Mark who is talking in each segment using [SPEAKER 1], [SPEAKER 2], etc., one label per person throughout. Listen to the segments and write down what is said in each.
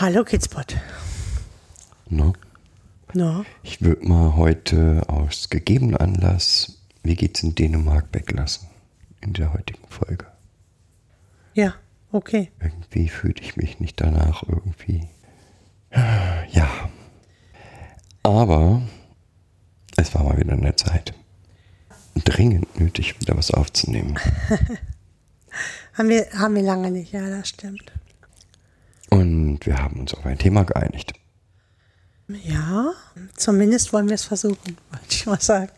[SPEAKER 1] Hallo Kidspot.
[SPEAKER 2] No?
[SPEAKER 1] No.
[SPEAKER 2] Ich würde mal heute aus gegebenem Anlass, wie geht's in Dänemark, weglassen. In der heutigen Folge.
[SPEAKER 1] Ja, okay.
[SPEAKER 2] Irgendwie fühlte ich mich nicht danach irgendwie. Ja. Aber es war mal wieder eine Zeit. Dringend nötig, wieder was aufzunehmen.
[SPEAKER 1] Haben wir, haben wir lange nicht, ja, das stimmt.
[SPEAKER 2] Und wir haben uns auf ein Thema geeinigt.
[SPEAKER 1] Ja, zumindest wollen wir es versuchen, wollte ich mal sagen.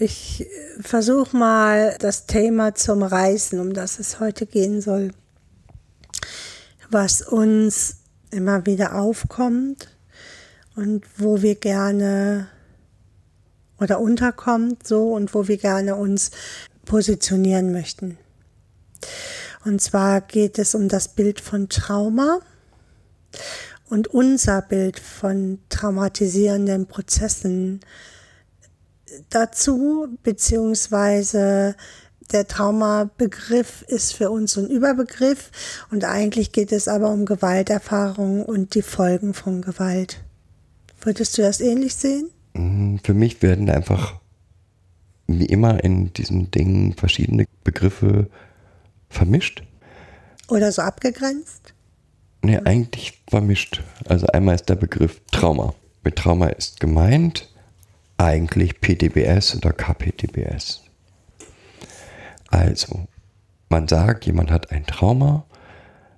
[SPEAKER 1] Ich versuche mal das Thema zum Reisen, um das es heute gehen soll, was uns immer wieder aufkommt und wo wir gerne oder unterkommt so und wo wir gerne uns positionieren möchten. Und zwar geht es um das Bild von Trauma und unser Bild von traumatisierenden Prozessen dazu, beziehungsweise der Traumabegriff ist für uns ein Überbegriff und eigentlich geht es aber um Gewalterfahrungen und die Folgen von Gewalt. Würdest du das ähnlich sehen?
[SPEAKER 2] Mm, Für mich werden einfach wie immer in diesen Dingen verschiedene Begriffe vermischt.
[SPEAKER 1] Oder so abgegrenzt?
[SPEAKER 2] Nee, eigentlich vermischt. Also einmal ist der Begriff Trauma. Mit Trauma ist gemeint eigentlich PTBS oder KPTBS. Also, man sagt, jemand hat ein Trauma,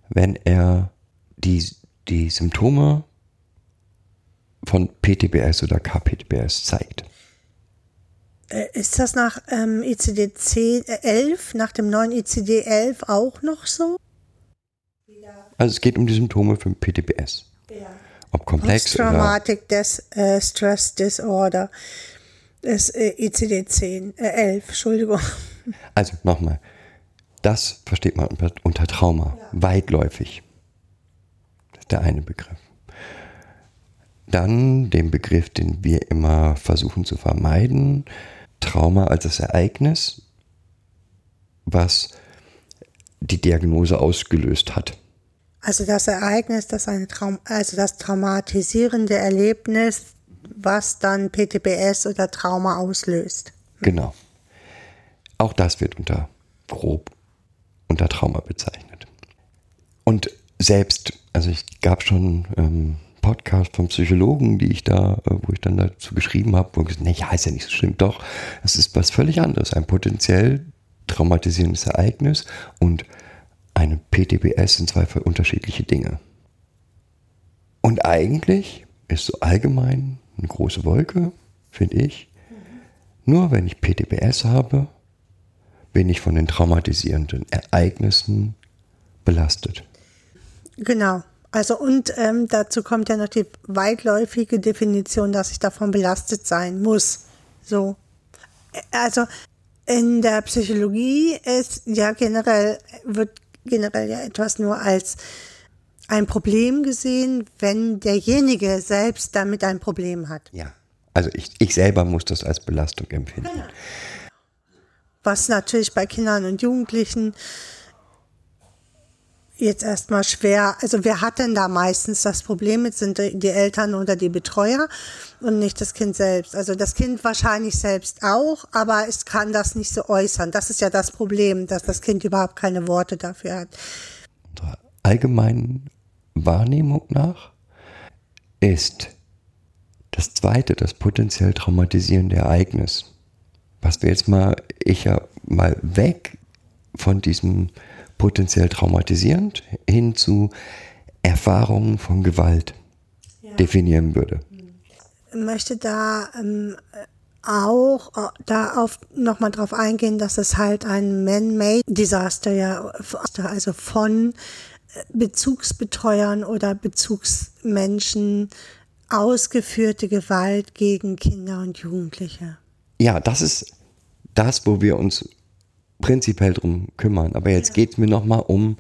[SPEAKER 2] wenn er die, die Symptome von PTBS oder KPTBS zeigt.
[SPEAKER 1] Äh, Ist das nach ähm, ICD-10 äh, 11, nach dem neuen ICD-11 auch noch so?
[SPEAKER 2] Also es geht um die Symptome für PTBS. Ob komplex oder
[SPEAKER 1] Post-Traumatic Des, äh, Stress Disorder. Das äh, ICD-10, äh, 11, Entschuldigung.
[SPEAKER 2] Also nochmal, das versteht man unter, unter Trauma, weitläufig. Das ist der eine Begriff. Dann den Begriff, den wir immer versuchen zu vermeiden, Trauma als das Ereignis, was die Diagnose ausgelöst hat.
[SPEAKER 1] Also das Ereignis, das eine Traum also das traumatisierende Erlebnis, was dann PTBS oder Trauma auslöst.
[SPEAKER 2] Genau. Auch das wird unter grob unter Trauma bezeichnet. Und selbst, also ich gab schon ähm, Podcast vom Psychologen, die ich da, äh, wo ich dann dazu geschrieben habe, wo ich gesagt, nee, ja, ist ja nicht so schlimm. Doch, es ist was völlig anderes. Ein potenziell traumatisierendes Ereignis und eine PTBS sind zwei unterschiedliche Dinge. Und eigentlich ist so allgemein eine große Wolke, finde ich. Nur wenn ich PTBS habe, bin ich von den traumatisierenden Ereignissen belastet.
[SPEAKER 1] Genau. Also und ähm, dazu kommt ja noch die weitläufige Definition, dass ich davon belastet sein muss. So. Also in der Psychologie ist ja generell, wird generell ja etwas nur als ein Problem gesehen, wenn derjenige selbst damit ein Problem hat.
[SPEAKER 2] Ja. Also ich, ich selber muss das als Belastung empfinden.
[SPEAKER 1] Was natürlich bei Kindern und Jugendlichen jetzt erstmal schwer, also wer hat denn da meistens das Problem mit, sind die Eltern oder die Betreuer und nicht das Kind selbst. Also das Kind wahrscheinlich selbst auch, aber es kann das nicht so äußern. Das ist ja das Problem, dass das Kind überhaupt keine Worte dafür hat.
[SPEAKER 2] Allgemeinen Wahrnehmung nach ist das zweite, das potenziell traumatisierende Ereignis, was wir jetzt mal, ich ja mal weg von diesem potenziell traumatisierend hin zu Erfahrungen von Gewalt definieren würde.
[SPEAKER 1] Ich möchte da ähm, auch äh, da auf nochmal drauf eingehen, dass es halt ein Man-Made Disaster ja, also von Bezugsbetreuern oder Bezugsmenschen ausgeführte Gewalt gegen Kinder und Jugendliche.
[SPEAKER 2] Ja, das ist das, wo wir uns prinzipiell drum kümmern. Aber jetzt geht es mir nochmal um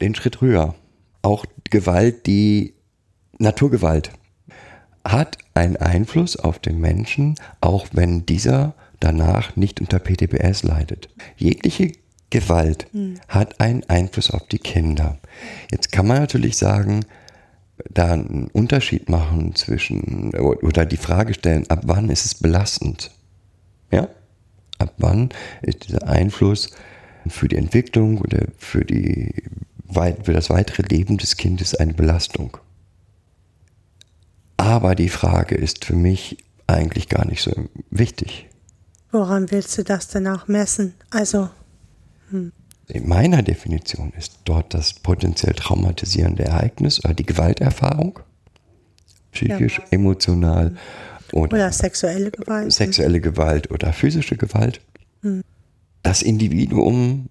[SPEAKER 2] den Schritt höher. Auch Gewalt, die Naturgewalt hat einen Einfluss auf den Menschen, auch wenn dieser danach nicht unter PTBS leidet. Jegliche Gewalt hm. hat einen Einfluss auf die Kinder. Jetzt kann man natürlich sagen, da einen Unterschied machen zwischen oder die Frage stellen, ab wann ist es belastend? Ja? Ab wann ist dieser Einfluss für die Entwicklung oder für, die, für das weitere Leben des Kindes eine Belastung? Aber die Frage ist für mich eigentlich gar nicht so wichtig.
[SPEAKER 1] Woran willst du das denn auch messen? Also.
[SPEAKER 2] Hm. In meiner Definition ist dort das potenziell traumatisierende Ereignis oder die Gewalterfahrung, psychisch, ja. emotional oder,
[SPEAKER 1] oder, sexuelle Gewalt.
[SPEAKER 2] Sexuelle Gewalt oder physische Gewalt. Hm. Das Individuum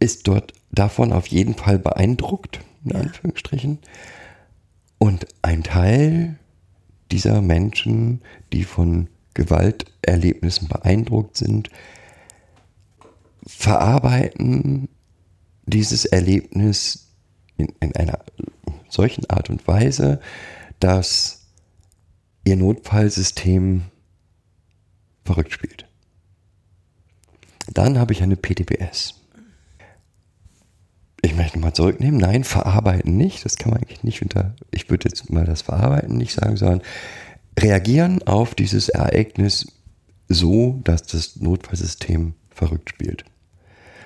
[SPEAKER 2] ist dort davon auf jeden Fall beeindruckt, in ja. Anführungsstrichen. Und ein Teil dieser Menschen, die von Gewalterlebnissen beeindruckt sind, verarbeiten dieses Erlebnis in, in einer solchen Art und Weise, dass ihr Notfallsystem verrückt spielt. Dann habe ich eine PTBS. Ich möchte mal zurücknehmen. Nein, verarbeiten nicht. Das kann man eigentlich nicht unter. Ich würde jetzt mal das Verarbeiten nicht sagen, sondern reagieren auf dieses Ereignis so, dass das Notfallsystem verrückt spielt.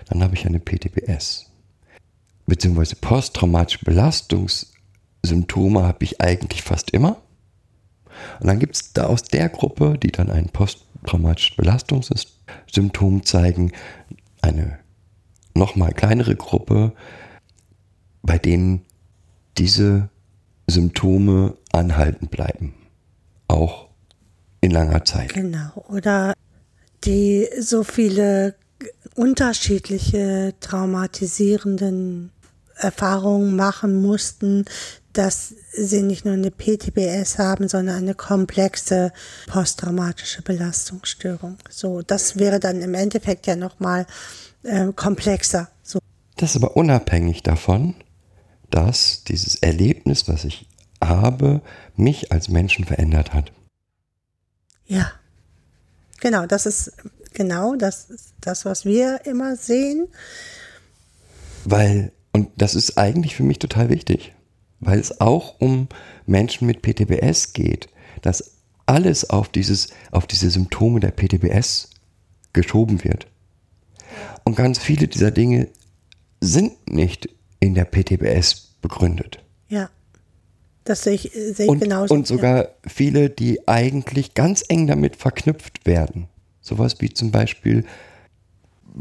[SPEAKER 2] Dann habe ich eine PTBS. Beziehungsweise posttraumatische Belastungssymptome habe ich eigentlich fast immer. Und dann gibt es da aus der Gruppe, die dann ein posttraumatisches Belastungssymptom zeigen, eine nochmal kleinere Gruppe, bei denen diese Symptome anhalten bleiben. Auch in langer Zeit.
[SPEAKER 1] Genau. Oder die so viele unterschiedliche traumatisierenden Erfahrungen machen mussten, dass sie nicht nur eine PTBS haben, sondern eine komplexe posttraumatische Belastungsstörung. So, das wäre dann im Endeffekt ja nochmal äh, komplexer. So.
[SPEAKER 2] Das ist aber unabhängig davon, dass dieses Erlebnis, was ich habe, mich als Menschen verändert hat.
[SPEAKER 1] Ja, genau, das ist genau das, das, was wir immer sehen.
[SPEAKER 2] Weil, und das ist eigentlich für mich total wichtig, weil es auch um Menschen mit PTBS geht, dass alles auf, dieses, auf diese Symptome der PTBS geschoben wird. Und ganz viele dieser Dinge sind nicht in der PTBS begründet.
[SPEAKER 1] Ja. Das sehe ich, sehe ich
[SPEAKER 2] und,
[SPEAKER 1] genauso.
[SPEAKER 2] Und sogar viele, die eigentlich ganz eng damit verknüpft werden. Sowas wie zum Beispiel,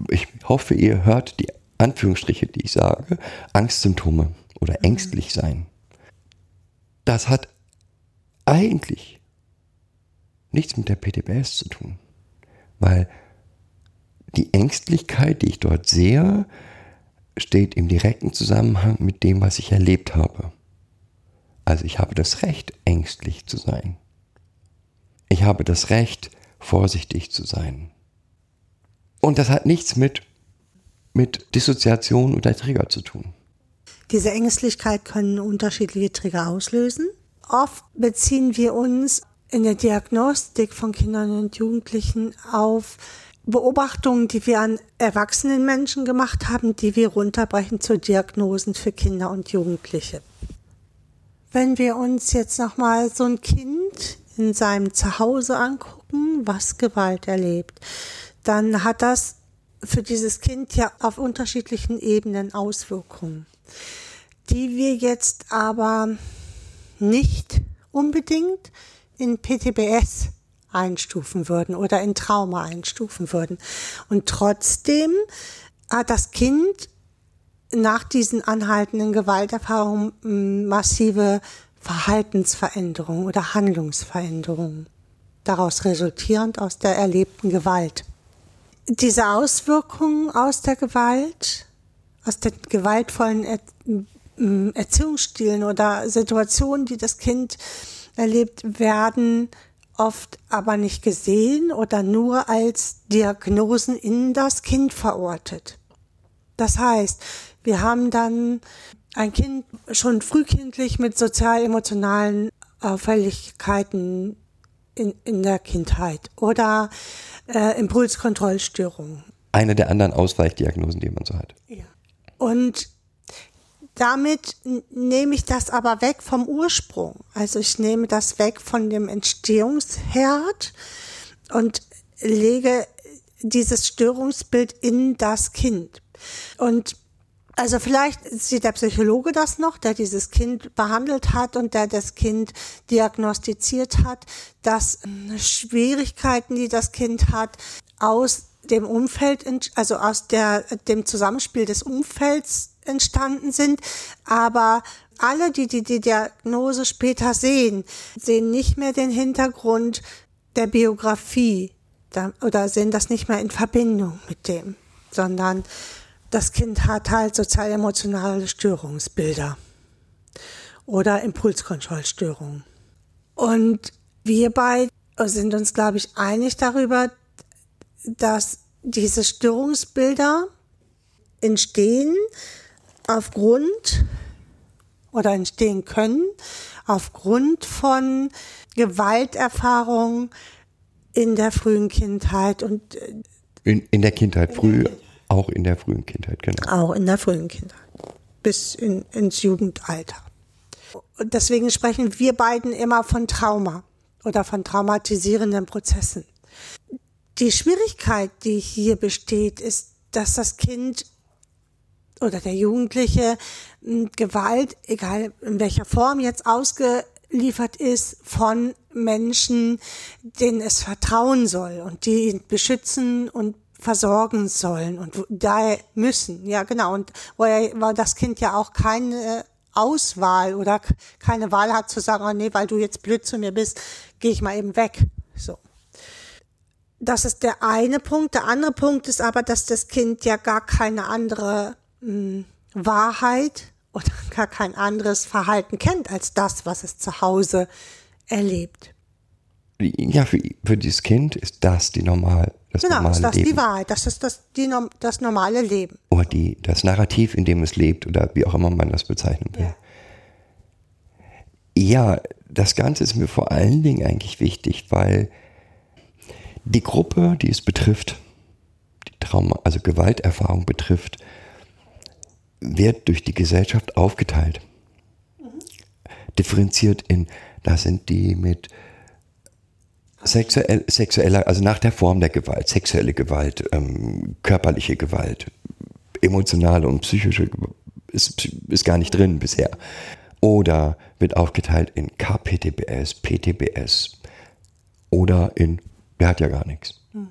[SPEAKER 2] ich hoffe, ihr hört die Anführungsstriche, die ich sage, Angstsymptome oder mhm. ängstlich sein. Das hat eigentlich nichts mit der PTBS zu tun. Weil die Ängstlichkeit, die ich dort sehe, steht im direkten Zusammenhang mit dem, was ich erlebt habe. Also ich habe das Recht, ängstlich zu sein. Ich habe das Recht, vorsichtig zu sein. Und das hat nichts mit, mit Dissoziation oder Trigger zu tun.
[SPEAKER 1] Diese Ängstlichkeit können unterschiedliche Trigger auslösen. Oft beziehen wir uns in der Diagnostik von Kindern und Jugendlichen auf Beobachtungen, die wir an erwachsenen Menschen gemacht haben, die wir runterbrechen zu Diagnosen für Kinder und Jugendliche. Wenn wir uns jetzt nochmal so ein Kind in seinem Zuhause angucken, was Gewalt erlebt, dann hat das für dieses Kind ja auf unterschiedlichen Ebenen Auswirkungen, die wir jetzt aber nicht unbedingt in PTBS einstufen würden oder in Trauma einstufen würden. Und trotzdem hat das Kind nach diesen anhaltenden Gewalterfahrungen hm, massive Verhaltensveränderungen oder Handlungsveränderungen, daraus resultierend aus der erlebten Gewalt. Diese Auswirkungen aus der Gewalt aus den gewaltvollen er Erziehungsstilen oder Situationen, die das Kind erlebt, werden oft aber nicht gesehen oder nur als Diagnosen in das Kind verortet. Das heißt, wir haben dann ein Kind schon frühkindlich mit sozial-emotionalen Auffälligkeiten in, in der Kindheit oder äh, Impulskontrollstörungen.
[SPEAKER 2] Eine der anderen Ausweichdiagnosen, die man so hat.
[SPEAKER 1] Ja. Und damit nehme ich das aber weg vom Ursprung. Also ich nehme das weg von dem Entstehungsherd und lege dieses Störungsbild in das Kind. Und also vielleicht sieht der Psychologe das noch, der dieses Kind behandelt hat und der das Kind diagnostiziert hat, dass Schwierigkeiten, die das Kind hat, aus dem Umfeld, also aus der, dem Zusammenspiel des Umfelds entstanden sind. Aber alle, die, die die Diagnose später sehen, sehen nicht mehr den Hintergrund der Biografie oder sehen das nicht mehr in Verbindung mit dem, sondern das Kind hat halt sozial-emotionale Störungsbilder oder Impulskontrollstörungen. Und wir beide sind uns, glaube ich, einig darüber, dass diese Störungsbilder entstehen aufgrund oder entstehen können aufgrund von Gewalterfahrungen in der frühen Kindheit und
[SPEAKER 2] äh, in, in der Kindheit früh, auch in der frühen Kindheit, genau.
[SPEAKER 1] Auch in der frühen Kindheit bis in, ins Jugendalter. Und deswegen sprechen wir beiden immer von Trauma oder von traumatisierenden Prozessen. Die Schwierigkeit, die hier besteht, ist, dass das Kind oder der Jugendliche Gewalt, egal in welcher Form jetzt ausgeliefert ist, von Menschen, denen es vertrauen soll und die ihn beschützen und versorgen sollen und daher müssen. Ja, genau. Und wo, er, wo das Kind ja auch keine Auswahl oder keine Wahl hat zu sagen, oh nee, weil du jetzt blöd zu mir bist, gehe ich mal eben weg. So. Das ist der eine Punkt. Der andere Punkt ist aber, dass das Kind ja gar keine andere mh, Wahrheit oder gar kein anderes Verhalten kennt als das, was es zu Hause erlebt.
[SPEAKER 2] Ja, für, für dieses Kind ist das die normal, das
[SPEAKER 1] genau,
[SPEAKER 2] normale
[SPEAKER 1] ist das
[SPEAKER 2] Leben.
[SPEAKER 1] die Wahrheit, das ist das, die, das normale Leben.
[SPEAKER 2] Oder die, das Narrativ, in dem es lebt oder wie auch immer man das bezeichnen will. Ja. ja, das Ganze ist mir vor allen Dingen eigentlich wichtig, weil die Gruppe, die es betrifft, die Trauma, also Gewalterfahrung betrifft, wird durch die Gesellschaft aufgeteilt. Mhm. Differenziert in, da sind die mit sexuell, sexueller, also nach der Form der Gewalt, sexuelle Gewalt, ähm, körperliche Gewalt, emotionale und psychische ist, ist gar nicht drin bisher. Oder wird aufgeteilt in KPTBS, PTBS oder in, der hat ja gar nichts. Mhm.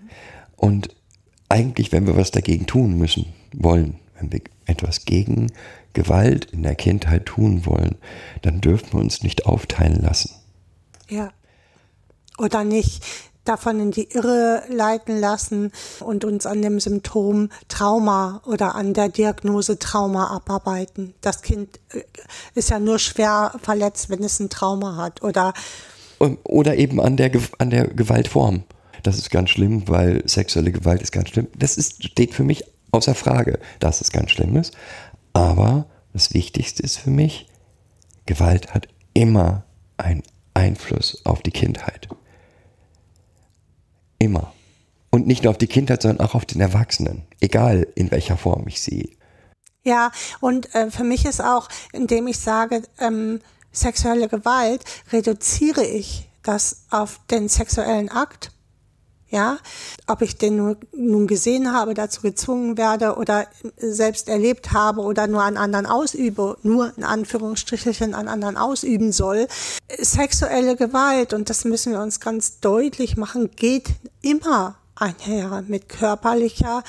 [SPEAKER 2] Und eigentlich, wenn wir was dagegen tun müssen, wollen, wenn wir etwas gegen Gewalt in der Kindheit tun wollen, dann dürfen wir uns nicht aufteilen lassen.
[SPEAKER 1] Ja. Oder nicht davon in die Irre leiten lassen und uns an dem Symptom Trauma oder an der Diagnose Trauma abarbeiten. Das Kind äh, ist ja nur schwer verletzt, wenn es ein Trauma hat oder
[SPEAKER 2] oder eben an der an der Gewaltform. Das ist ganz schlimm, weil sexuelle Gewalt ist ganz schlimm. Das ist, steht für mich außer Frage, dass es ganz schlimm ist. Aber das Wichtigste ist für mich, Gewalt hat immer einen Einfluss auf die Kindheit. Immer. Und nicht nur auf die Kindheit, sondern auch auf den Erwachsenen. Egal in welcher Form ich sie.
[SPEAKER 1] Ja, und äh, für mich ist auch, indem ich sage, ähm, sexuelle Gewalt, reduziere ich das auf den sexuellen Akt ja, ob ich den nun gesehen habe, dazu gezwungen werde oder selbst erlebt habe oder nur an anderen ausübe, nur in Anführungsstrichelchen an anderen ausüben soll. Sexuelle Gewalt, und das müssen wir uns ganz deutlich machen, geht immer einher mit körperlicher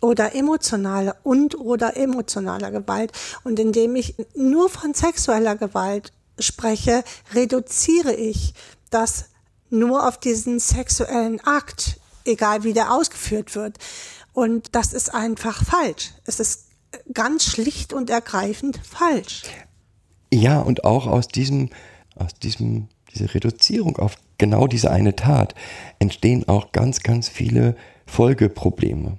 [SPEAKER 1] oder emotionaler und oder emotionaler Gewalt. Und indem ich nur von sexueller Gewalt spreche, reduziere ich das nur auf diesen sexuellen Akt, egal wie der ausgeführt wird. Und das ist einfach falsch. Es ist ganz schlicht und ergreifend falsch.
[SPEAKER 2] Ja, und auch aus diesem, aus diesem, diese Reduzierung auf genau diese eine Tat entstehen auch ganz, ganz viele Folgeprobleme.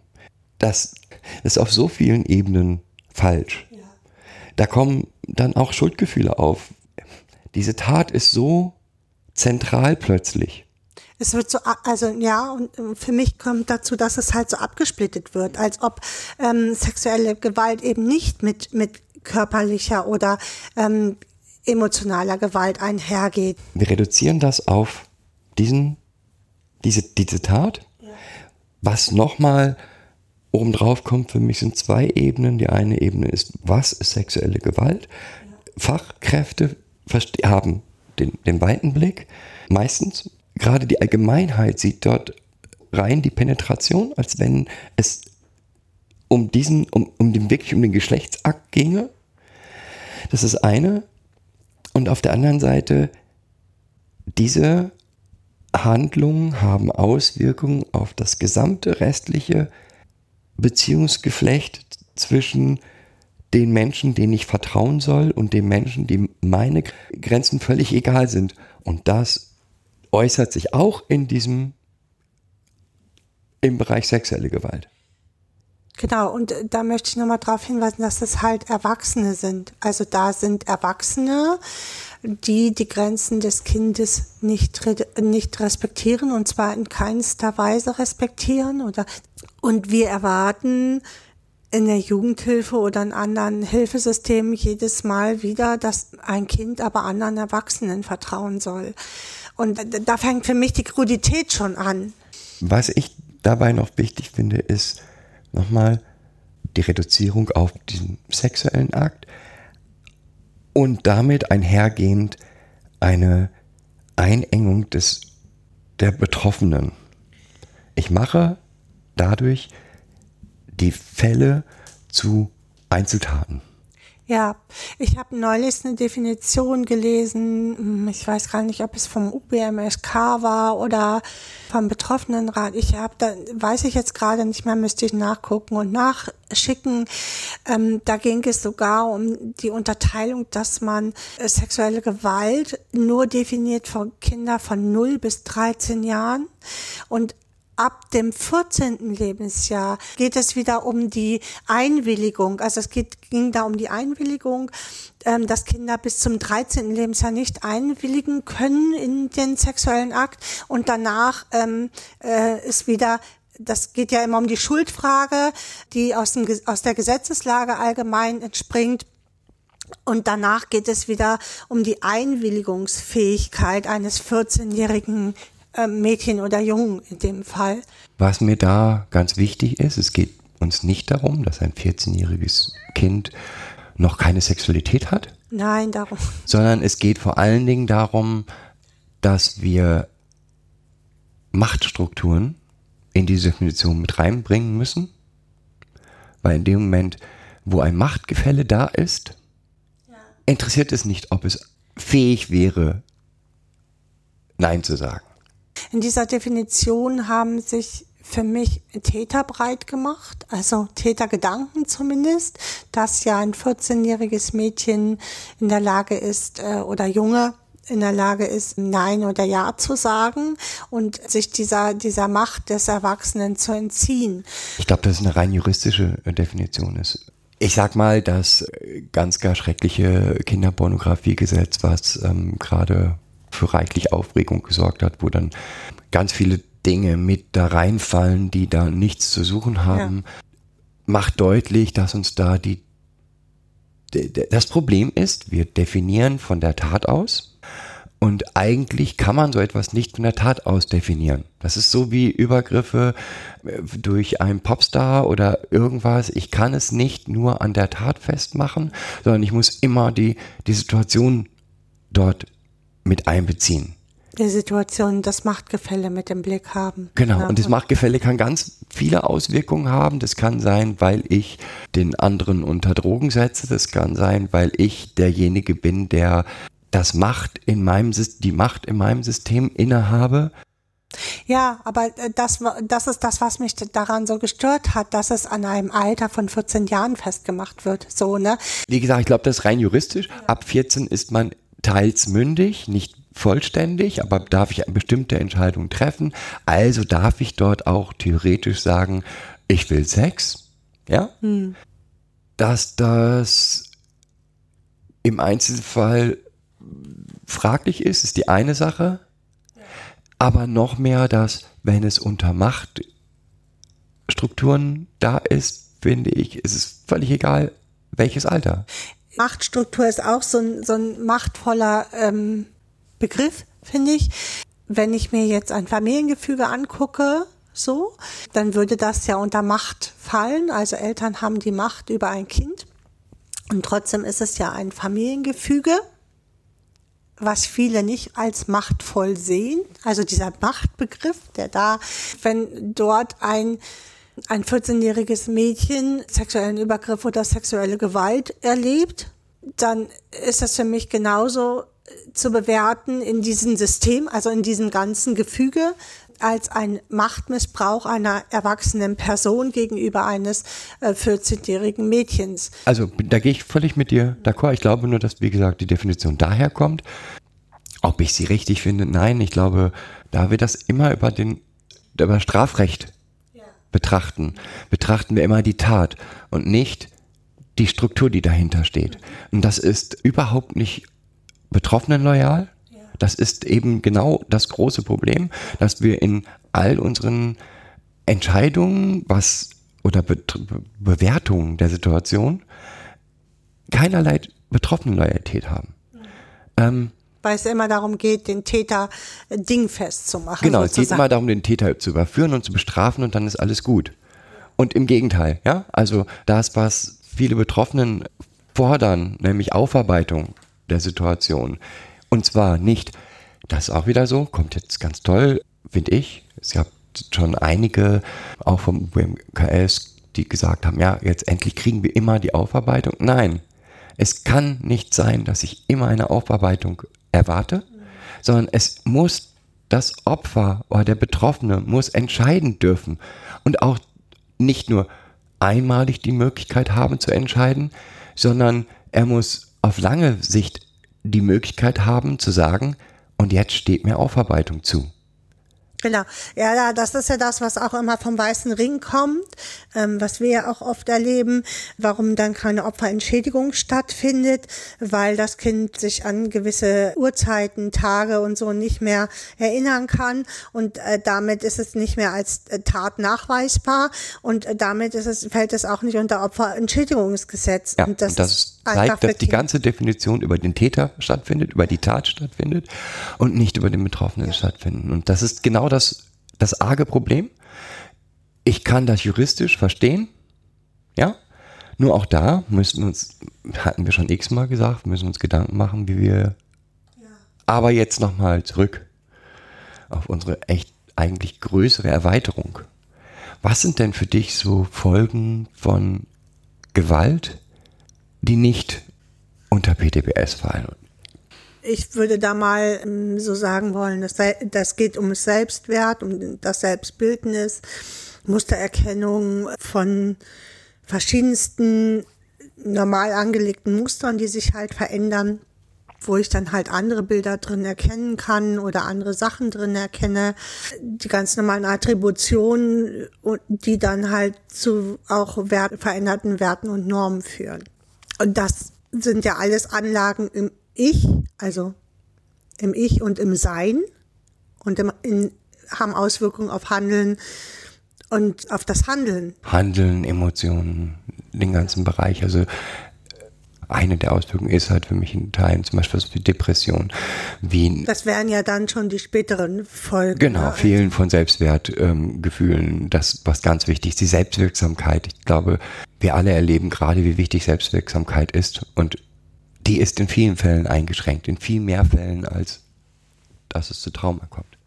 [SPEAKER 2] Das ist auf so vielen Ebenen falsch. Da kommen dann auch Schuldgefühle auf. Diese Tat ist so zentral plötzlich.
[SPEAKER 1] Es wird so, also ja, und für mich kommt dazu, dass es halt so abgesplittet wird, als ob ähm, sexuelle Gewalt eben nicht mit, mit körperlicher oder ähm, emotionaler Gewalt einhergeht.
[SPEAKER 2] Wir reduzieren das auf diesen, diese, diese Tat. Was nochmal obendrauf kommt für mich sind zwei Ebenen. Die eine Ebene ist, was ist sexuelle Gewalt? Fachkräfte verste- haben den, den weiten Blick. Meistens, gerade die Allgemeinheit sieht dort rein die Penetration, als wenn es um diesen, um, um den wirklich um den Geschlechtsakt ginge. Das ist eine. Und auf der anderen Seite, diese Handlungen haben Auswirkungen auf das gesamte restliche Beziehungsgeflecht zwischen den Menschen, denen ich vertrauen soll, und den Menschen, die meine Grenzen völlig egal sind. Und das äußert sich auch in diesem, im Bereich sexuelle Gewalt.
[SPEAKER 1] Genau, und äh, da möchte ich nochmal darauf hinweisen, dass es halt Erwachsene sind. Also da sind Erwachsene, die die Grenzen des Kindes nicht, nicht respektieren und zwar in keinster Weise respektieren. Oder, und wir erwarten in der Jugendhilfe oder in anderen Hilfesystemen jedes Mal wieder, dass ein Kind aber anderen Erwachsenen vertrauen soll. Und da- fängt für mich die Krudität schon an.
[SPEAKER 2] Was ich dabei noch wichtig finde, ist nochmal die Reduzierung auf diesen sexuellen Akt und damit einhergehend eine Einengung des, der Betroffenen. Ich mache dadurch die Fälle zu Einzeltaten.
[SPEAKER 1] Ja, ich habe neulich eine Definition gelesen. hm, Ich weiß gar nicht, ob es vom UBMSK war oder vom Betroffenenrat. Ich habe da weiß ich jetzt gerade nicht mehr, müsste ich nachgucken und nachschicken. Ähm, da ging es sogar um die Unterteilung, dass man äh, sexuelle Gewalt nur definiert für Kinder von 0 bis 13 Jahren und Ab dem 14. Lebensjahr geht es wieder um die Einwilligung. Also es geht, ging da um die Einwilligung, ähm, dass Kinder bis zum 13. Lebensjahr nicht einwilligen können in den sexuellen Akt. Und danach ähm, äh, ist wieder das geht ja immer um die Schuldfrage, die aus, dem, aus der Gesetzeslage allgemein entspringt. Und danach geht es wieder um die Einwilligungsfähigkeit eines 14-jährigen äh, Mädchen oder Jungen in dem Fall.
[SPEAKER 2] Was mir da ganz wichtig ist, es geht uns nicht darum, dass ein 14-jähriges Kind noch keine Sexualität hat,
[SPEAKER 1] Nein, darum.
[SPEAKER 2] sondern es geht vor allen Dingen darum, dass wir Machtstrukturen in diese Definition mit reinbringen müssen, weil in dem Moment, wo ein Machtgefälle da ist, interessiert es nicht, ob es fähig wäre, Nein zu sagen.
[SPEAKER 1] In dieser Definition haben sich für mich Täter breit gemacht, also Tätergedanken zumindest, dass ja ein 14-jähriges Mädchen in der Lage ist äh, oder Junge in der Lage ist, Nein oder Ja zu sagen und sich dieser, dieser Macht des Erwachsenen zu entziehen.
[SPEAKER 2] Ich glaube, dass es eine rein juristische äh, Definition ist. Ich sag mal, das äh, ganz gar schreckliche Kinderpornografiegesetz, was ähm, gerade für reichlich Aufregung gesorgt hat, wo dann ganz viele Dinge mit da reinfallen, die da nichts zu suchen haben, macht deutlich, dass uns da die das Problem ist, wir definieren von der Tat aus und eigentlich kann man so etwas nicht von der Tat aus definieren. Das ist so wie Übergriffe äh, durch einen Popstar oder irgendwas. Ich kann es nicht nur an der Tat festmachen, sondern ich muss immer die, die Situation dort mit einbeziehen.
[SPEAKER 1] Die Situation, das Machtgefälle mit im Blick haben.
[SPEAKER 2] Genau,
[SPEAKER 1] Ja,
[SPEAKER 2] und das Machtgefälle kann ganz viele Auswirkungen haben. Das kann sein, weil ich den anderen unter Drogen setze. Das kann sein, weil ich derjenige bin, der das Macht in meinem, die Macht in meinem System innehabe.
[SPEAKER 1] Ja, aber äh, das, das ist das, was mich daran so gestört hat, dass es an einem Alter von 14 Jahren festgemacht wird. So, ne?
[SPEAKER 2] Wie gesagt, ich glaube, das ist rein juristisch. Ab 14 ist man teils mündig, nicht vollständig, aber darf ich bestimmte Entscheidungen treffen. Also darf ich dort auch theoretisch sagen, ich will Sex. Ja? Dass das im Einzelfall fraglich ist, ist die eine Sache. Aber noch mehr, dass wenn es unter Machtstrukturen da ist, finde ich, ist es völlig egal, welches Alter.
[SPEAKER 1] Machtstruktur ist auch so ein, so ein machtvoller ähm, Begriff, finde ich. Wenn ich mir jetzt ein Familiengefüge angucke, so, dann würde das ja unter Macht fallen. Also Eltern haben die Macht über ein Kind. Und trotzdem ist es ja ein Familiengefüge, was viele nicht als machtvoll sehen. Also dieser Machtbegriff, der da, wenn dort ein ein 14-jähriges Mädchen sexuellen Übergriff oder sexuelle Gewalt erlebt, dann ist das für mich genauso äh, zu bewerten in diesem System, also in diesem ganzen Gefüge, als ein Machtmissbrauch einer erwachsenen Person gegenüber eines äh, 14-jährigen Mädchens.
[SPEAKER 2] Also da gehe ich völlig mit dir d'accord. Ich glaube nur, dass, wie gesagt, die Definition daher kommt. Ob ich sie richtig finde, nein. Ich glaube, da wir das immer über den über Strafrecht betrachten, betrachten wir immer die Tat und nicht die Struktur, die dahinter steht. Und das ist überhaupt nicht betroffenenloyal. Das ist eben genau das große Problem, dass wir in all unseren Entscheidungen, was oder Be Bewertungen der Situation keinerlei Betroffenenloyalität haben. Ähm,
[SPEAKER 1] Weil es immer darum geht, den Täter äh, dingfest zu machen.
[SPEAKER 2] Genau, es geht
[SPEAKER 1] sozusagen.
[SPEAKER 2] immer darum, den Täter zu überführen und zu bestrafen und dann ist alles gut. Und im Gegenteil, ja, also das, was viele Betroffenen fordern, nämlich Aufarbeitung der Situation. Und zwar nicht, das ist auch wieder so, kommt jetzt ganz toll, finde ich. Es gab schon einige, auch vom UMKS, die gesagt haben, ja, jetzt endlich kriegen wir immer die Aufarbeitung. Nein, es kann nicht sein, dass ich immer eine Aufarbeitung erwarte, sondern es muss das Opfer oder der Betroffene muss entscheiden dürfen und auch nicht nur einmalig die Möglichkeit haben zu entscheiden, sondern er muss auf lange Sicht die Möglichkeit haben zu sagen, und jetzt steht mir Aufarbeitung zu.
[SPEAKER 1] Genau. Ja, das ist ja das, was auch immer vom Weißen Ring kommt, ähm, was wir ja auch oft erleben, warum dann keine Opferentschädigung stattfindet, weil das Kind sich an gewisse Uhrzeiten, Tage und so nicht mehr erinnern kann und äh, damit ist es nicht mehr als äh, Tat nachweisbar und äh, damit ist es, fällt es auch nicht unter Opferentschädigungsgesetz.
[SPEAKER 2] Ja,
[SPEAKER 1] und das,
[SPEAKER 2] und das
[SPEAKER 1] ist
[SPEAKER 2] zeigt, dass die ganze Definition über den Täter stattfindet, über die Tat stattfindet und nicht über den Betroffenen stattfinden. Und das ist genau das, das arge Problem. Ich kann das juristisch verstehen, ja. Nur auch da müssen uns, hatten wir schon x-mal gesagt, müssen uns Gedanken machen, wie wir, aber jetzt nochmal zurück auf unsere echt eigentlich größere Erweiterung. Was sind denn für dich so Folgen von Gewalt, die nicht unter PTBS fallen?
[SPEAKER 1] Ich würde da mal ähm, so sagen wollen, das, sei- das geht um Selbstwert, um das Selbstbildnis, Mustererkennung von verschiedensten normal angelegten Mustern, die sich halt verändern, wo ich dann halt andere Bilder drin erkennen kann oder andere Sachen drin erkenne, die ganz normalen Attributionen, die dann halt zu auch Wert, veränderten Werten und Normen führen. Und das sind ja alles Anlagen im Ich, also im Ich und im Sein und im, in, haben Auswirkungen auf Handeln und auf das Handeln.
[SPEAKER 2] Handeln, Emotionen, den ganzen Bereich. Also äh, eine der Auswirkungen ist halt für mich in Teilen zum Beispiel was wie Depression, wie
[SPEAKER 1] Das wären ja dann schon die späteren Folgen.
[SPEAKER 2] Genau,
[SPEAKER 1] ne?
[SPEAKER 2] Fehlen von Selbstwertgefühlen, ähm, das was ganz wichtig ist, die Selbstwirksamkeit. Ich glaube, wir alle erleben gerade, wie wichtig Selbstwirksamkeit ist und die ist in vielen Fällen eingeschränkt, in viel mehr Fällen, als dass es zu Trauma kommt.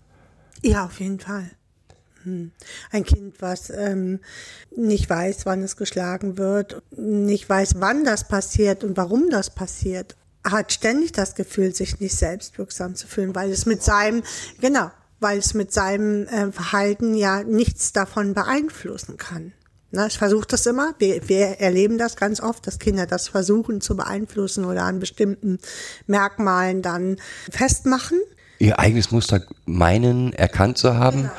[SPEAKER 1] Ja, auf jeden Fall. Hm. Ein Kind, was ähm, nicht weiß, wann es geschlagen wird, nicht weiß, wann das passiert und warum das passiert, hat ständig das Gefühl, sich nicht selbstwirksam zu fühlen, weil es mit seinem, genau, weil es mit seinem äh, Verhalten ja nichts davon beeinflussen kann. Na, ich versuche das immer. Wir, wir erleben das ganz oft, dass Kinder das versuchen zu beeinflussen oder an bestimmten Merkmalen dann festmachen.
[SPEAKER 2] Ihr eigenes Muster meinen, erkannt zu haben, genau.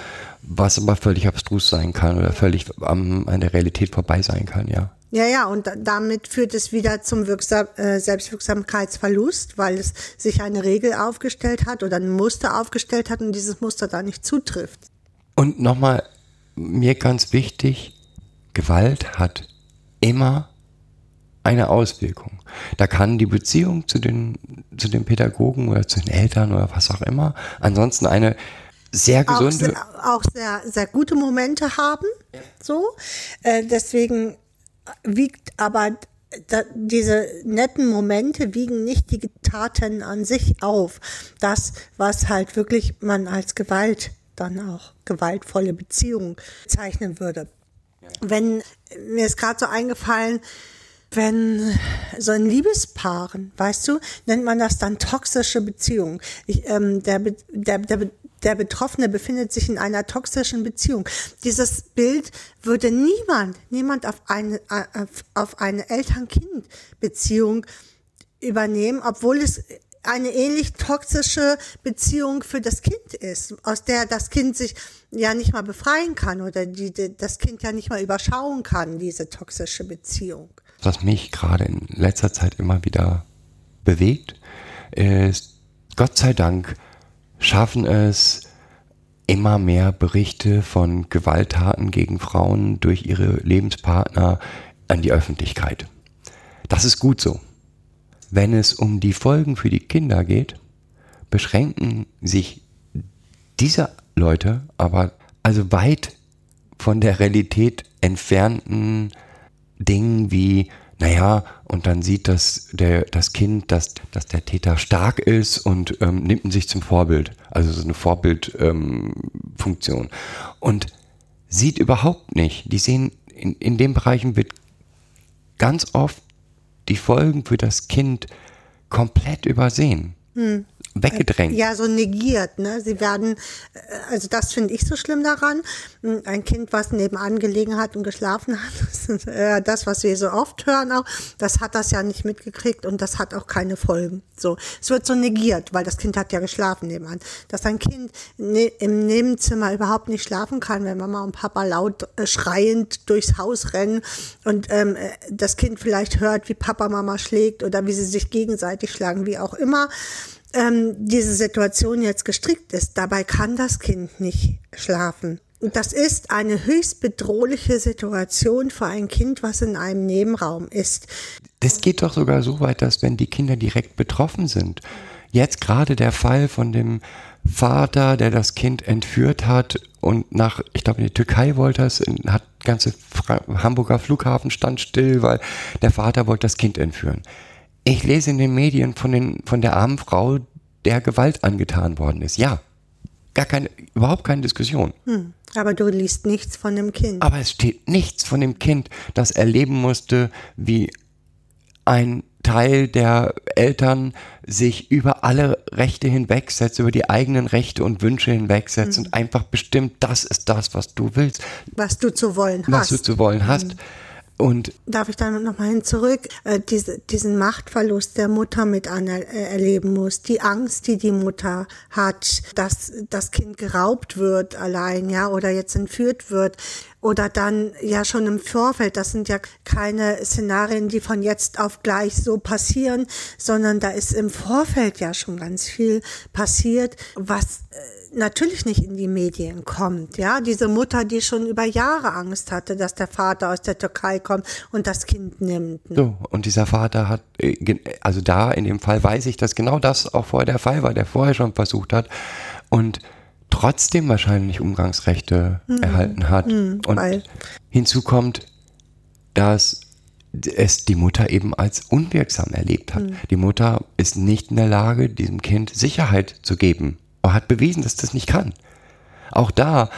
[SPEAKER 2] was aber völlig abstrus sein kann oder völlig am, an der Realität vorbei sein kann, ja.
[SPEAKER 1] Ja, ja, und damit führt es wieder zum Wirksam, äh, Selbstwirksamkeitsverlust, weil es sich eine Regel aufgestellt hat oder ein Muster aufgestellt hat und dieses Muster da nicht zutrifft.
[SPEAKER 2] Und nochmal, mir ganz wichtig, Gewalt hat immer eine Auswirkung. Da kann die Beziehung zu den, zu den Pädagogen oder zu den Eltern oder was auch immer ansonsten eine sehr gesunde.
[SPEAKER 1] Auch sehr, auch sehr, sehr gute Momente haben. So. Äh, deswegen wiegt aber da, diese netten Momente wiegen nicht die Taten an sich auf. Das, was halt wirklich man als Gewalt dann auch gewaltvolle Beziehung zeichnen würde. Wenn, mir ist gerade so eingefallen, wenn so ein Liebespaaren, weißt du, nennt man das dann toxische Beziehung. Ich, ähm, der, der, der, der Betroffene befindet sich in einer toxischen Beziehung. Dieses Bild würde niemand, niemand auf eine, auf eine Eltern-Kind-Beziehung übernehmen, obwohl es eine ähnlich toxische Beziehung für das Kind ist, aus der das Kind sich ja nicht mal befreien kann oder die, die das Kind ja nicht mal überschauen kann, diese toxische Beziehung.
[SPEAKER 2] Was mich gerade in letzter Zeit immer wieder bewegt, ist, Gott sei Dank schaffen es immer mehr Berichte von Gewalttaten gegen Frauen durch ihre Lebenspartner an die Öffentlichkeit. Das ist gut so. Wenn es um die Folgen für die Kinder geht, beschränken sich diese Leute aber also weit von der Realität entfernten Dingen wie, naja, und dann sieht das, der, das Kind, dass, dass der Täter stark ist und ähm, nimmt ihn sich zum Vorbild. Also so eine Vorbildfunktion. Ähm, und sieht überhaupt nicht, die sehen, in, in den Bereichen wird ganz oft die Folgen für das Kind komplett übersehen. Hm weggedrängt.
[SPEAKER 1] Ja, so negiert. Ne? Sie werden, äh, also das finde ich so schlimm daran. Hm, ein Kind, was nebenan gelegen hat und geschlafen hat, das, ist, äh, das, was wir so oft hören auch, das hat das ja nicht mitgekriegt und das hat auch keine Folgen. So, es wird so negiert, weil das Kind hat ja geschlafen nebenan. Dass ein Kind ne im Nebenzimmer überhaupt nicht schlafen kann, wenn Mama und Papa laut äh, schreiend durchs Haus rennen und ähm, äh, das Kind vielleicht hört, wie Papa Mama schlägt oder wie sie sich gegenseitig schlagen, wie auch immer ähm, diese Situation jetzt gestrickt ist. Dabei kann das Kind nicht schlafen. Und das ist eine höchst bedrohliche Situation für ein Kind, was in einem Nebenraum ist.
[SPEAKER 2] Das geht doch sogar so weit, dass wenn die Kinder direkt betroffen sind, jetzt gerade der Fall von dem Vater, der das Kind entführt hat und nach, ich glaube, in die Türkei wollte es, hat ganze Hamburger Flughafen stand still, weil der Vater wollte das Kind entführen. Ich lese in den Medien von, den, von der armen Frau, der Gewalt angetan worden ist. Ja, gar keine, überhaupt keine Diskussion. Hm,
[SPEAKER 1] aber du liest nichts von dem Kind.
[SPEAKER 2] Aber es steht nichts von dem Kind, das erleben musste, wie ein Teil der Eltern sich über alle Rechte hinwegsetzt, über die eigenen Rechte und Wünsche hinwegsetzt mhm. und einfach bestimmt, das ist das, was du willst.
[SPEAKER 1] Was du zu wollen hast.
[SPEAKER 2] Was du zu wollen hast. Mhm. Und
[SPEAKER 1] Darf ich da nochmal hin zurück? Äh, diese, diesen Machtverlust der Mutter mit an, äh, erleben muss, die Angst, die die Mutter hat, dass das Kind geraubt wird allein, ja, oder jetzt entführt wird, oder dann ja schon im Vorfeld, das sind ja keine Szenarien, die von jetzt auf gleich so passieren, sondern da ist im Vorfeld ja schon ganz viel passiert, was äh, natürlich nicht in die Medien kommt. Ja, diese Mutter, die schon über Jahre Angst hatte, dass der Vater aus der Türkei kommt und das Kind nimmt.
[SPEAKER 2] Ne? So, und dieser Vater hat, äh, also da in dem Fall weiß ich, dass genau das auch vorher der Fall war, der vorher schon versucht hat und trotzdem wahrscheinlich Umgangsrechte mhm. erhalten hat. Mhm, und hinzu kommt, dass es die Mutter eben als unwirksam erlebt hat. Mhm. Die Mutter ist nicht in der Lage, diesem Kind Sicherheit zu geben aber hat bewiesen, dass das nicht kann. Auch da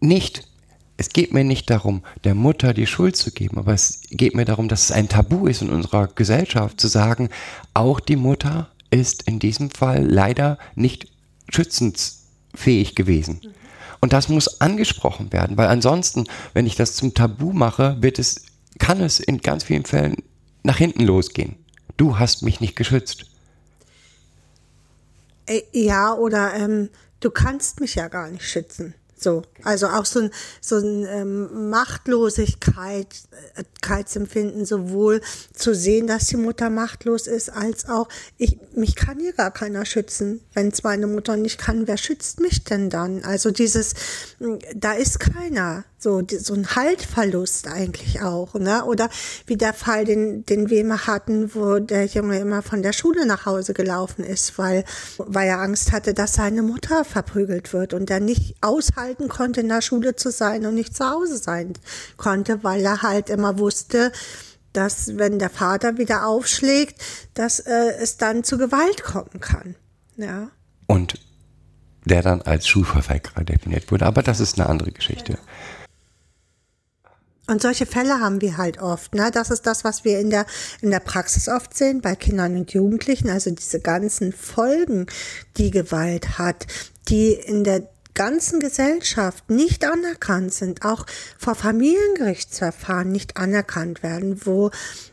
[SPEAKER 2] nicht, es geht mir nicht darum, der Mutter die Schuld zu geben, aber es geht mir darum, dass es ein Tabu ist in unserer Gesellschaft zu sagen, auch die Mutter ist in diesem Fall leider nicht schützenswert fähig gewesen. Und das muss angesprochen werden, weil ansonsten, wenn ich das zum Tabu mache, wird es, kann es in ganz vielen Fällen nach hinten losgehen. Du hast mich nicht geschützt.
[SPEAKER 1] Äh, Ja, oder ähm, du kannst mich ja gar nicht schützen. So, also auch so ein, so ein ähm, Machtlosigkeit, äh, Keitsempfinden, sowohl zu sehen, dass die Mutter machtlos ist, als auch, ich, mich kann hier gar keiner schützen. Wenn es meine Mutter nicht kann, wer schützt mich denn dann? Also dieses, da ist keiner. So, die, so ein Haltverlust eigentlich auch, ne? Oder wie der Fall, den, den wir immer hatten, wo der Junge immer von der Schule nach Hause gelaufen ist, weil, weil er Angst hatte, dass seine Mutter verprügelt wird und er nicht aushalten konnte, in der Schule zu sein und nicht zu Hause sein konnte, weil er halt immer wusste, dass wenn der Vater wieder aufschlägt, dass äh, es dann zu Gewalt kommen kann. Ja.
[SPEAKER 2] Und der dann als Schulverweigerer definiert wurde. Aber das ist eine andere Geschichte.
[SPEAKER 1] Und solche Fälle haben wir halt oft. Ne? Das ist das, was wir in der, in der Praxis oft sehen, bei Kindern und Jugendlichen. Also diese ganzen Folgen, die Gewalt hat, die in der ganzen Gesellschaft nicht anerkannt sind, auch vor Familiengerichtsverfahren nicht anerkannt werden, wo,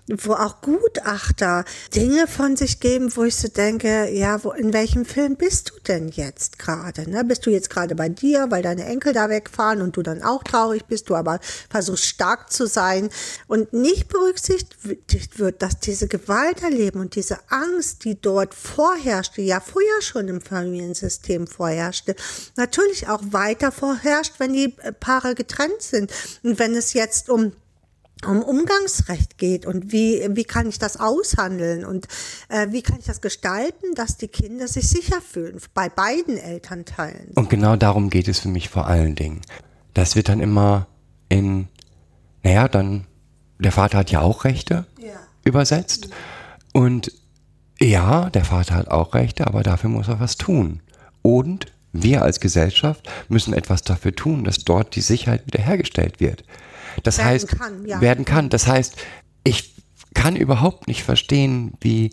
[SPEAKER 1] wo auch Gutachter Dinge von sich geben, wo ich so denke, ja, wo, in welchem Film bist du denn jetzt gerade? Ne? Bist du jetzt gerade bei dir, weil deine Enkel da wegfahren und du dann auch traurig bist, du aber versuchst stark zu sein und nicht berücksichtigt wird, dass diese Gewalt erleben und diese Angst, die dort vorherrschte, ja früher schon im Familiensystem vorherrschte, natürlich auch weiter vorherrscht, wenn die äh, Paare getrennt sind und wenn es jetzt um um Umgangsrecht geht und wie, wie kann ich das aushandeln und äh, wie kann ich das gestalten, dass die Kinder sich sicher fühlen, bei beiden Elternteilen.
[SPEAKER 2] Und genau darum geht es für mich vor allen Dingen. Das wird dann immer in, naja, dann, der Vater hat ja auch Rechte
[SPEAKER 1] Ja.
[SPEAKER 2] übersetzt. Und ja, der Vater hat auch Rechte, aber dafür muss er was tun. Und wir als Gesellschaft müssen etwas dafür tun, dass dort die Sicherheit wiederhergestellt wird. Das
[SPEAKER 1] Werden
[SPEAKER 2] heißt,
[SPEAKER 1] kann, ja.
[SPEAKER 2] werden kann. Das heißt, ich kann überhaupt nicht verstehen, wie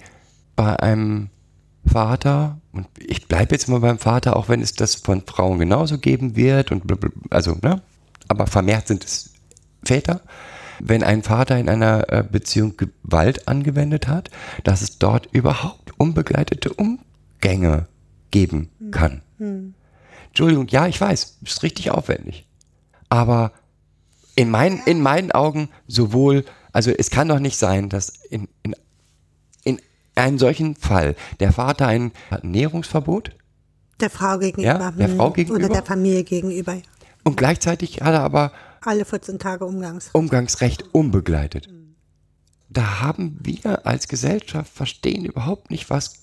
[SPEAKER 2] bei einem Vater, und ich bleibe jetzt mal beim Vater, auch wenn es das von Frauen genauso geben wird, und also, ne, aber vermehrt sind es Väter, wenn ein Vater in einer äh, Beziehung Gewalt angewendet hat, dass es dort überhaupt unbegleitete Umgänge geben kann. Entschuldigung, ja, ich weiß, ist richtig aufwendig. Aber in, meinen in meinen Augen sowohl, also es kann doch nicht sein, dass in, in, in einem solchen Fall der Vater ein hat ein Nährungsverbot
[SPEAKER 1] Der Frau gegenüber.
[SPEAKER 2] Ja, der
[SPEAKER 1] hm,
[SPEAKER 2] Frau gegenüber?
[SPEAKER 1] Oder der Familie gegenüber.
[SPEAKER 2] und gleichzeitig hat er aber
[SPEAKER 1] Alle 14 Tage Umgangs.
[SPEAKER 2] Umgangsrecht unbegleitet. Da haben wir als Gesellschaft verstehen überhaupt nicht, was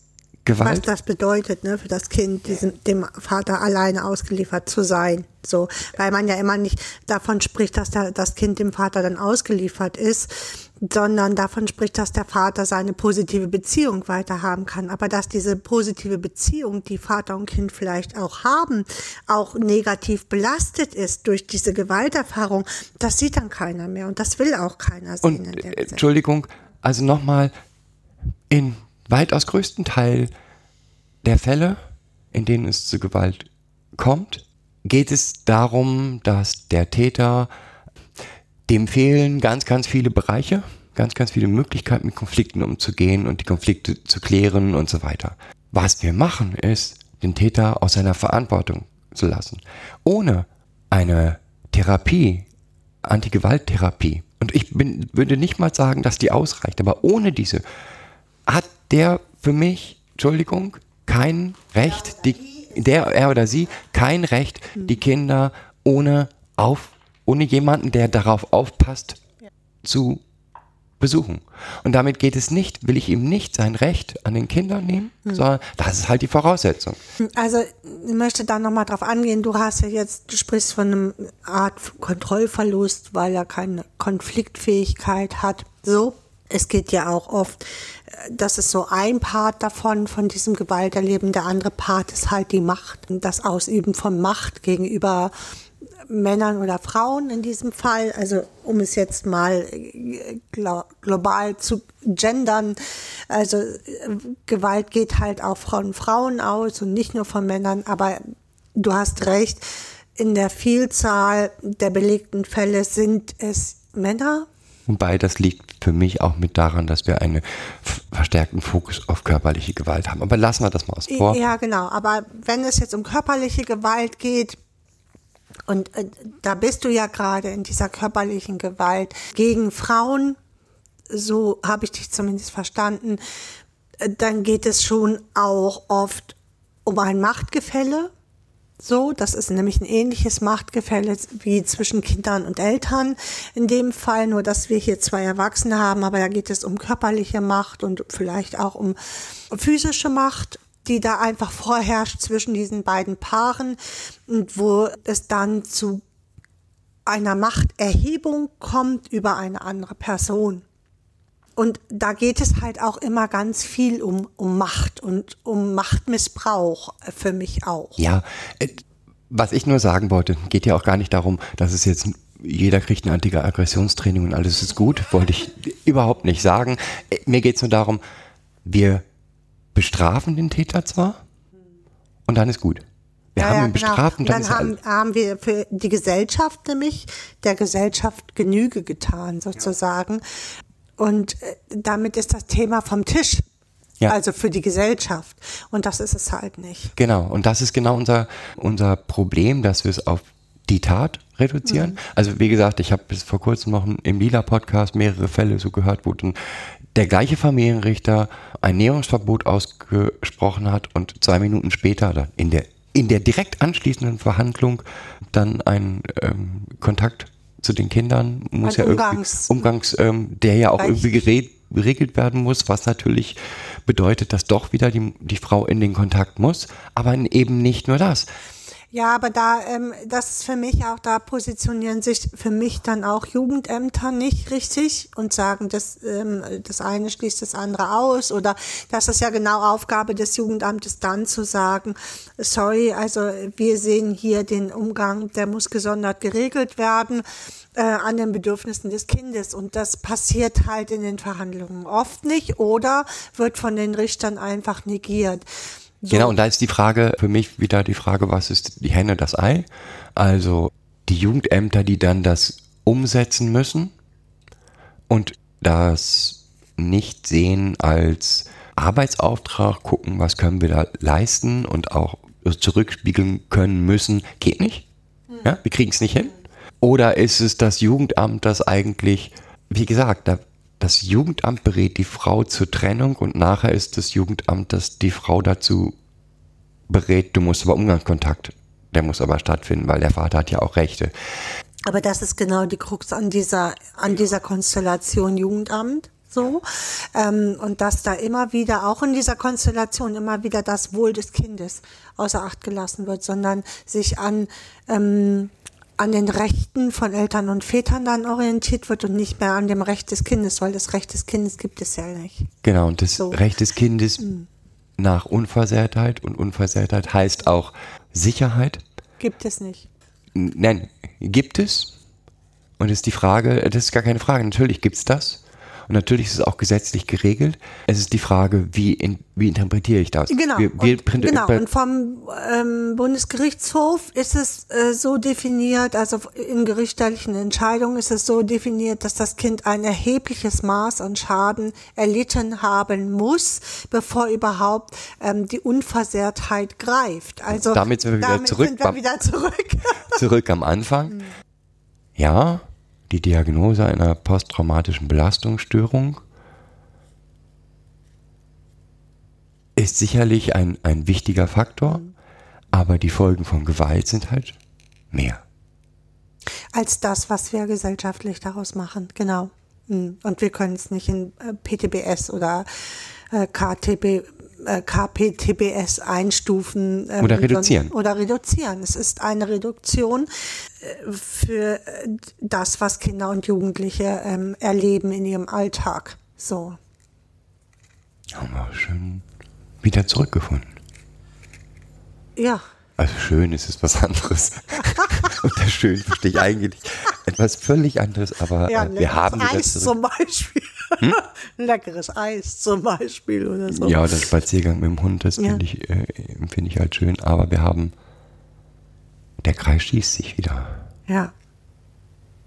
[SPEAKER 1] Was
[SPEAKER 2] Gewalt
[SPEAKER 1] das bedeutet, ne, für das Kind, diesem, dem Vater alleine ausgeliefert zu sein. So, weil man ja immer nicht davon spricht, dass der, das Kind dem Vater dann ausgeliefert ist, sondern davon spricht, dass der Vater seine positive Beziehung weiter haben kann. Aber dass diese positive Beziehung, die Vater und Kind vielleicht auch haben, auch negativ belastet ist durch diese Gewalterfahrung, das sieht dann keiner mehr und das will auch keiner sehen
[SPEAKER 2] Und äh. Entschuldigung, also nochmal, in weitaus größten Teil der Fälle, in denen es zu Gewalt kommt, geht es darum, dass der Täter, dem fehlen ganz, ganz viele Bereiche, ganz, ganz viele Möglichkeiten, mit Konflikten umzugehen und die Konflikte zu klären und so weiter. Was wir machen, ist, den Täter aus seiner Verantwortung zu lassen. Ohne eine Therapie, Antigewalttherapie. Und ich bin, würde nicht mal sagen, dass die ausreicht, aber ohne diese hat der für mich, Entschuldigung, kein Recht, die, der, er oder sie, kein Recht, die Kinder ohne auf, ohne jemanden, der darauf aufpasst, zu besuchen. Und damit geht es nicht, will ich ihm nicht sein Recht an den Kindern nehmen, sondern das ist halt die Voraussetzung.
[SPEAKER 1] Also ich möchte da nochmal drauf angehen. Du hast ja jetzt, du sprichst von einem Art Kontrollverlust, weil er keine Konfliktfähigkeit hat. So. Es geht ja auch oft, das ist so ein Part davon, von diesem Gewalterleben. Der andere Part ist halt die Macht, das Ausüben von Macht gegenüber Männern oder Frauen in diesem Fall. Also um es jetzt mal äh, glo global zu gendern. Also Gewalt geht halt auch von Frauen aus und nicht nur von Männern, aber du hast recht, in der Vielzahl der belegten Fälle sind es Männer.
[SPEAKER 2] Wobei das liegt für mich auch mit daran, dass wir einen verstärkten Fokus auf körperliche Gewalt haben. Aber lassen wir das mal aus vor.
[SPEAKER 1] Ja, genau. Aber wenn es jetzt um körperliche Gewalt geht, und äh, da bist du ja gerade in dieser körperlichen Gewalt gegen Frauen, so habe ich dich zumindest verstanden, äh, dann geht es schon auch oft um ein Machtgefälle. So, das ist nämlich ein ähnliches Machtgefälle wie zwischen Kindern und Eltern. In dem Fall nur, dass wir hier zwei Erwachsene haben, aber da geht es um körperliche Macht und vielleicht auch um physische Macht die da einfach vorherrscht zwischen diesen beiden Paaren und wo es dann zu einer Machterhebung kommt über eine andere Person. Und da geht es halt auch immer ganz viel um, um Macht und um Machtmissbrauch für mich auch.
[SPEAKER 2] Ja, äh, was ich nur sagen wollte, geht ja auch gar nicht darum, dass es jetzt jeder kriegt ein Anti-Aggressionstraining und alles ist gut, wollte ich überhaupt nicht sagen. Äh, mir geht es nur darum, wir bestrafen den Täter zwar und dann ist gut. Wir
[SPEAKER 1] Ja,
[SPEAKER 2] haben
[SPEAKER 1] ja,
[SPEAKER 2] ihn bestraft und
[SPEAKER 1] genau.
[SPEAKER 2] dann, ist
[SPEAKER 1] haben, haben wir für die Gesellschaft nämlich der Gesellschaft Genüge getan, sozusagen. Und äh, damit ist das Thema vom Tisch.
[SPEAKER 2] Ja.
[SPEAKER 1] Also für die Gesellschaft. Und das ist es halt nicht.
[SPEAKER 2] Genau, und das ist genau unser, unser Problem, dass wir es auf die Tat reduzieren.
[SPEAKER 1] Mhm.
[SPEAKER 2] Also wie gesagt, ich habe bis vor kurzem noch im Lila-Podcast mehrere Fälle so gehört, wo dann der gleiche Familienrichter ein Näherungsverbot ausgesprochen hat und zwei Minuten später dann in der, in der direkt anschließenden Verhandlung dann ein ähm, Kontakt zu den Kindern muss
[SPEAKER 1] Ein
[SPEAKER 2] ja
[SPEAKER 1] Umgangs-
[SPEAKER 2] irgendwie, Umgangs, ähm, der ja auch
[SPEAKER 1] Recht.
[SPEAKER 2] irgendwie geregelt, geregelt werden muss, was natürlich bedeutet, dass doch wieder die, die Frau in den Kontakt muss, aber eben nicht nur das.
[SPEAKER 1] Ja, aber da, ähm, das ist für mich auch, da positionieren sich für mich dann auch Jugendämter nicht richtig und sagen, das, ähm, das eine schließt das andere aus oder das ist ja genau Aufgabe des Jugendamtes dann zu sagen, sorry, also wir sehen hier den Umgang, der muss gesondert geregelt werden äh, an den Bedürfnissen des Kindes und das passiert halt in den Verhandlungen oft nicht oder wird von den Richtern einfach negiert. So.
[SPEAKER 2] Genau, und da ist die Frage für mich wieder die Frage, was ist die Henne, das Ei? Also die Jugendämter, die dann das umsetzen müssen und das nicht sehen als Arbeitsauftrag, gucken, was können wir da leisten und auch zurückspiegeln können müssen, geht nicht. Ja, wir kriegen es nicht hin. Oder ist es das Jugendamt, das eigentlich, wie gesagt, da, das Jugendamt berät die Frau zur Trennung und nachher ist das Jugendamt, das die Frau dazu berät, du musst aber Umgangskontakt, der muss aber stattfinden, weil der Vater hat ja auch Rechte.
[SPEAKER 1] Aber das ist genau die Krux an dieser, an dieser Konstellation Jugendamt. So. Ähm, und dass da immer wieder, auch in dieser Konstellation, immer wieder das Wohl des Kindes außer Acht gelassen wird, sondern sich an, ähm, an den Rechten von Eltern und Vätern dann orientiert wird und nicht mehr an dem Recht des Kindes, weil das Recht des Kindes gibt es ja nicht.
[SPEAKER 2] Genau, und das
[SPEAKER 1] So.
[SPEAKER 2] Recht des Kindes nach Unversehrtheit und Unversehrtheit heißt auch Sicherheit.
[SPEAKER 1] Gibt es nicht.
[SPEAKER 2] Nein, gibt es. Und ist die Frage, das ist gar keine Frage, natürlich gibt es das. Und natürlich ist es auch gesetzlich geregelt. Es ist die Frage, wie, in, wie interpretiere ich das?
[SPEAKER 1] Genau.
[SPEAKER 2] Wir, wir
[SPEAKER 1] und, genau. Und vom ähm, Bundesgerichtshof ist es äh, so definiert, also in gerichtlichen Entscheidungen ist es so definiert, dass das Kind ein erhebliches Maß an Schaden erlitten haben muss, bevor überhaupt ähm, die Unversehrtheit greift. Also
[SPEAKER 2] Damit sind wir wieder
[SPEAKER 1] damit
[SPEAKER 2] zurück
[SPEAKER 1] Sind wir wieder zurück.
[SPEAKER 2] zurück am Anfang. Ja, die Diagnose einer posttraumatischen Belastungsstörung ist sicherlich ein, ein wichtiger Faktor, aber die Folgen von Gewalt sind halt mehr.
[SPEAKER 1] als das, was wir gesellschaftlich daraus machen. Genau. Mm. Und wir können es nicht in äh, PTBS oder äh, KTB, KPTBS einstufen. ähm,
[SPEAKER 2] Oder reduzieren.
[SPEAKER 1] Oder reduzieren. Es ist eine Reduktion äh, für äh, das, was Kinder und Jugendliche ähm, erleben in ihrem Alltag. So.
[SPEAKER 2] Haben wir schön wieder zurückgefunden.
[SPEAKER 1] Ja.
[SPEAKER 2] Also schön ist es was anderes. Unter schön verstehe ich eigentlich etwas völlig anderes, aber
[SPEAKER 1] Ja,
[SPEAKER 2] äh, wir haben
[SPEAKER 1] Eis zum Beispiel. ein leckeres Eis zum Beispiel oder so.
[SPEAKER 2] Ja, der Spaziergang mit dem Hund, das
[SPEAKER 1] Ja.
[SPEAKER 2] finde ich, äh, finde ich halt schön, aber wir haben der Kreis schließt sich wieder.
[SPEAKER 1] Ja.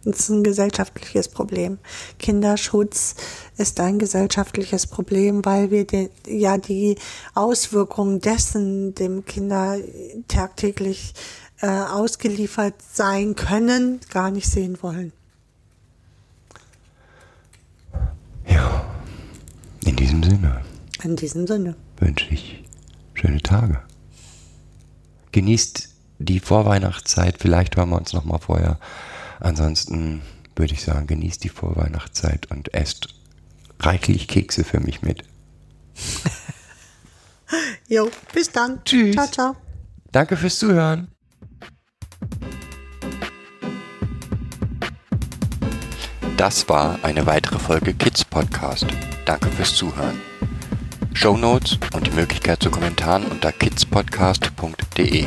[SPEAKER 1] Das ist ein gesellschaftliches Problem. Kinderschutz ist ein gesellschaftliches Problem, weil wir die, ja die Auswirkungen dessen dem Kinder tagtäglich äh, ausgeliefert sein können, gar nicht sehen wollen.
[SPEAKER 2] Ja, in diesem Sinne
[SPEAKER 1] In diesem Sinne.
[SPEAKER 2] wünsche ich schöne Tage. Genießt die Vorweihnachtszeit, vielleicht hören wir uns noch mal vorher. Ansonsten würde ich sagen, genießt die Vorweihnachtszeit und esst reichlich Kekse für mich mit.
[SPEAKER 1] Jo, bis dann.
[SPEAKER 2] Tschüss.
[SPEAKER 1] Ciao, ciao.
[SPEAKER 2] Danke fürs Zuhören. Das war eine weitere Folge Kids Podcast. Danke fürs Zuhören. Show Notes und die Möglichkeit zu Kommentaren unter kidspodcast.de.